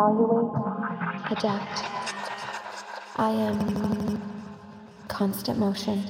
evaluate, adapt. I am constant motion.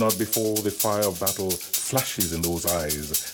not before the fire of battle flashes in those eyes.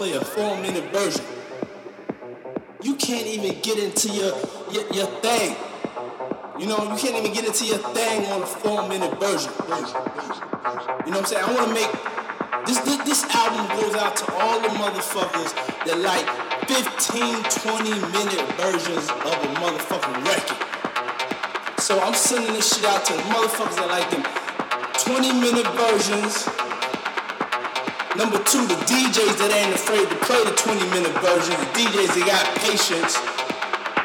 play a four minute version. You can't even get into your, your, your thing. You know, you can't even get into your thing on a four minute version. You know what I'm saying? I want to make this, this, this album goes out to all the motherfuckers that like 15, 20 minute versions of a motherfucking record. So I'm sending this shit out to the motherfuckers that like them 20 minute versions Number two, the DJs that ain't afraid to play the 20 minute version. The DJs that got patience.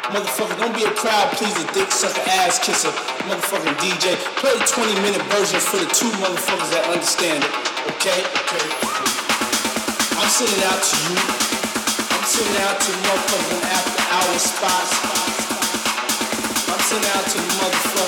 Motherfucker, don't be a crowd pleaser, dick sucker, ass kisser, motherfucking DJ. Play the 20 minute version for the two motherfuckers that understand it. Okay? Okay. I'm sending out to you. I'm sending out to motherfucking after hour spots. I'm sending out to motherfuckers.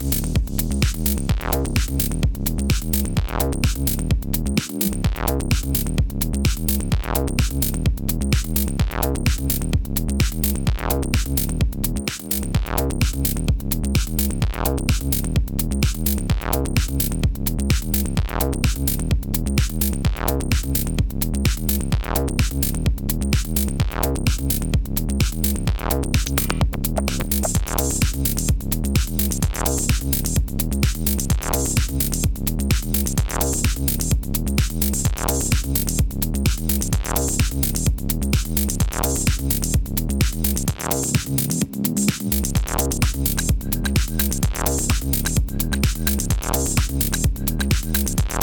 Thank you. Thank Thank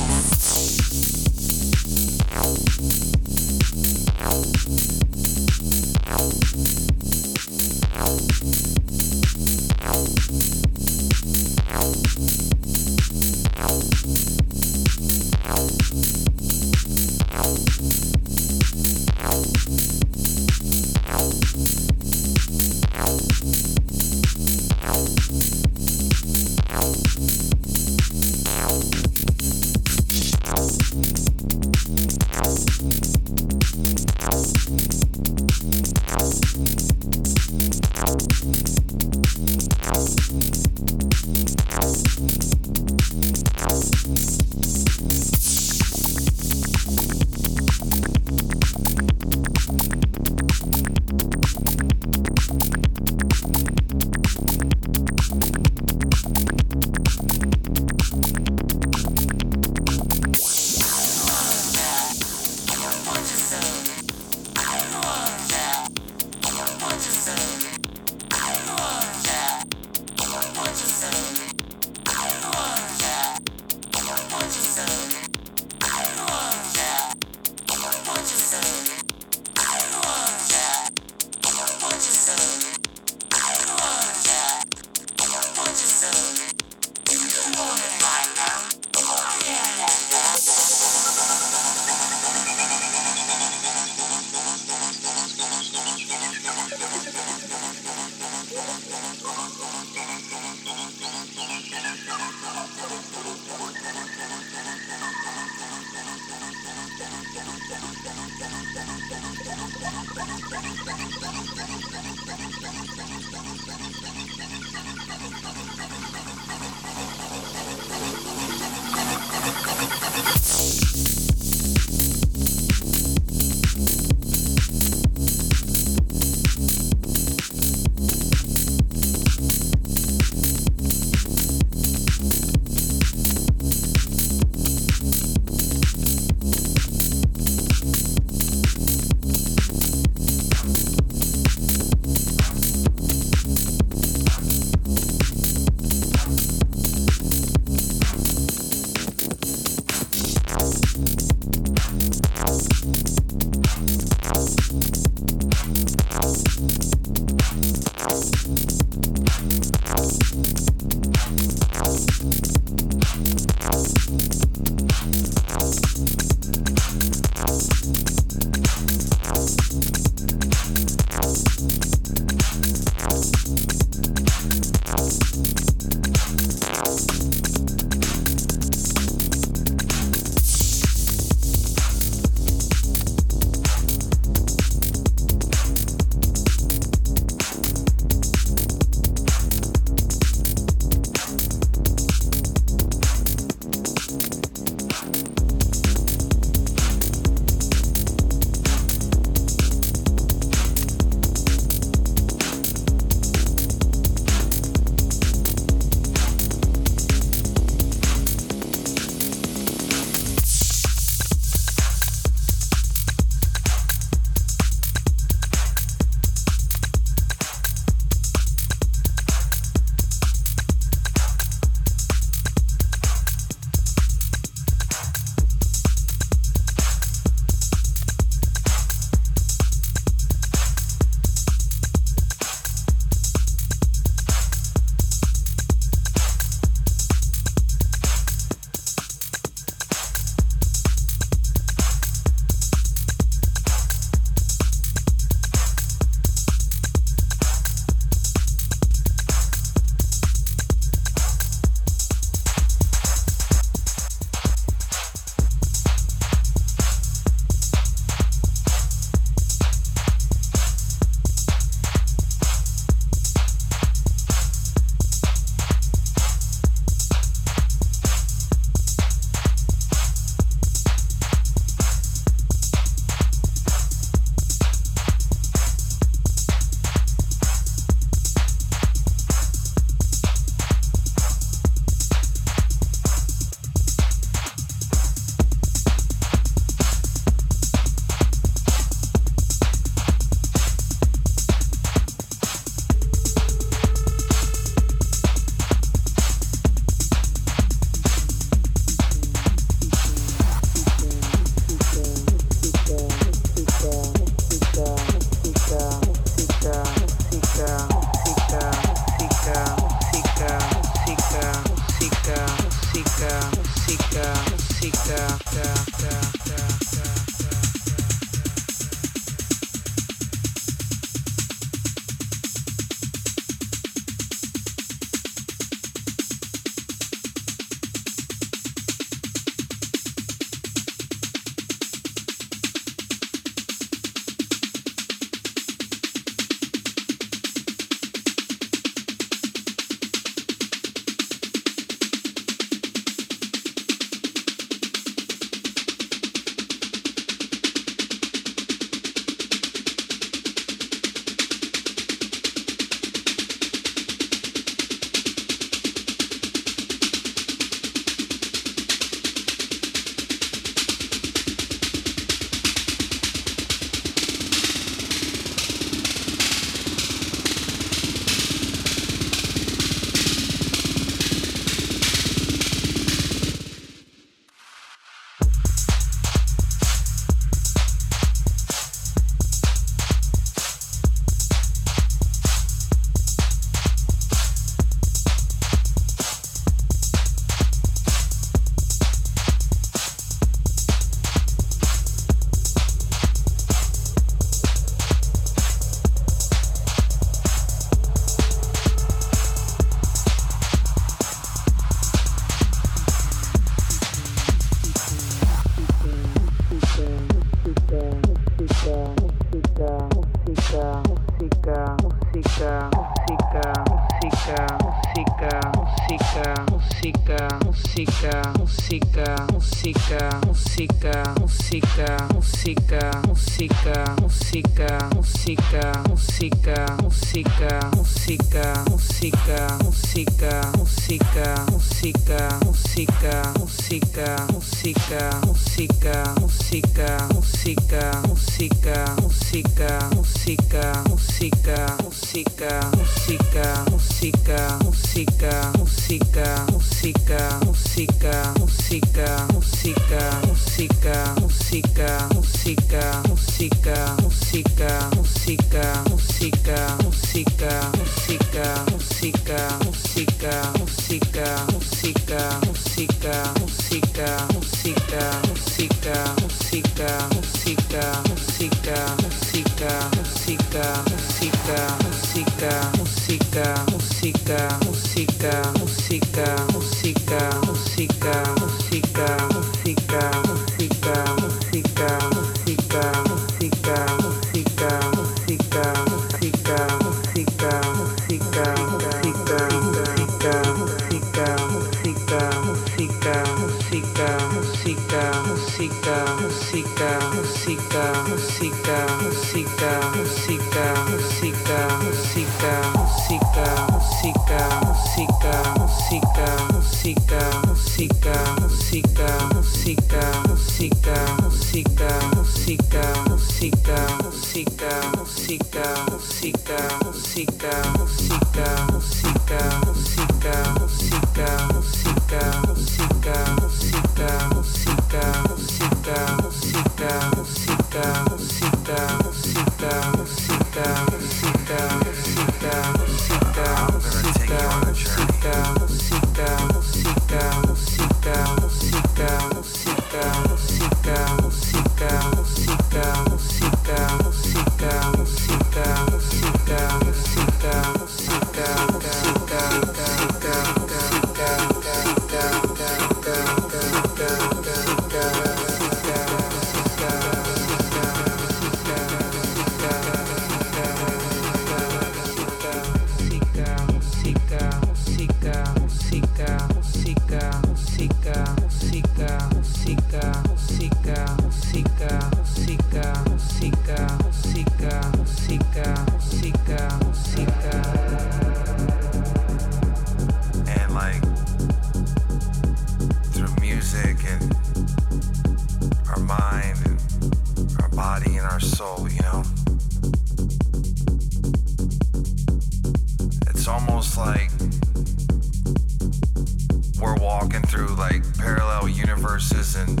walking through like parallel universes and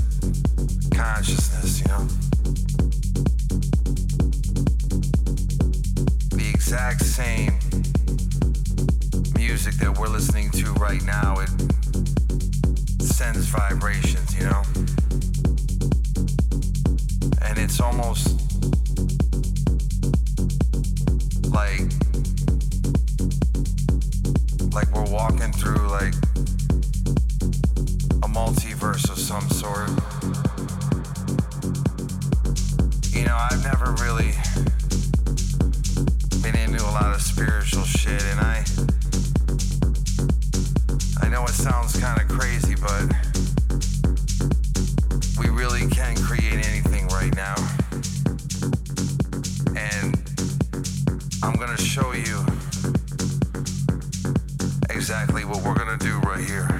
consciousness, you know? The exact same music that we're listening to right now, it sends vibrations, you know? And it's almost like like we're walking through some sort. You know, I've never really been into a lot of spiritual shit, and I. I know it sounds kind of crazy, but. We really can't create anything right now. And I'm gonna show you exactly what we're gonna do right here.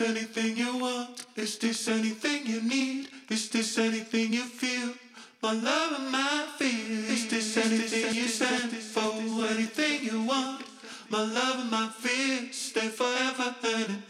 This anything you want? Is this anything you need? Is this anything you feel? My love and my fear. Is this anything you stand for? Anything you want? My love and my fear stay forever hand in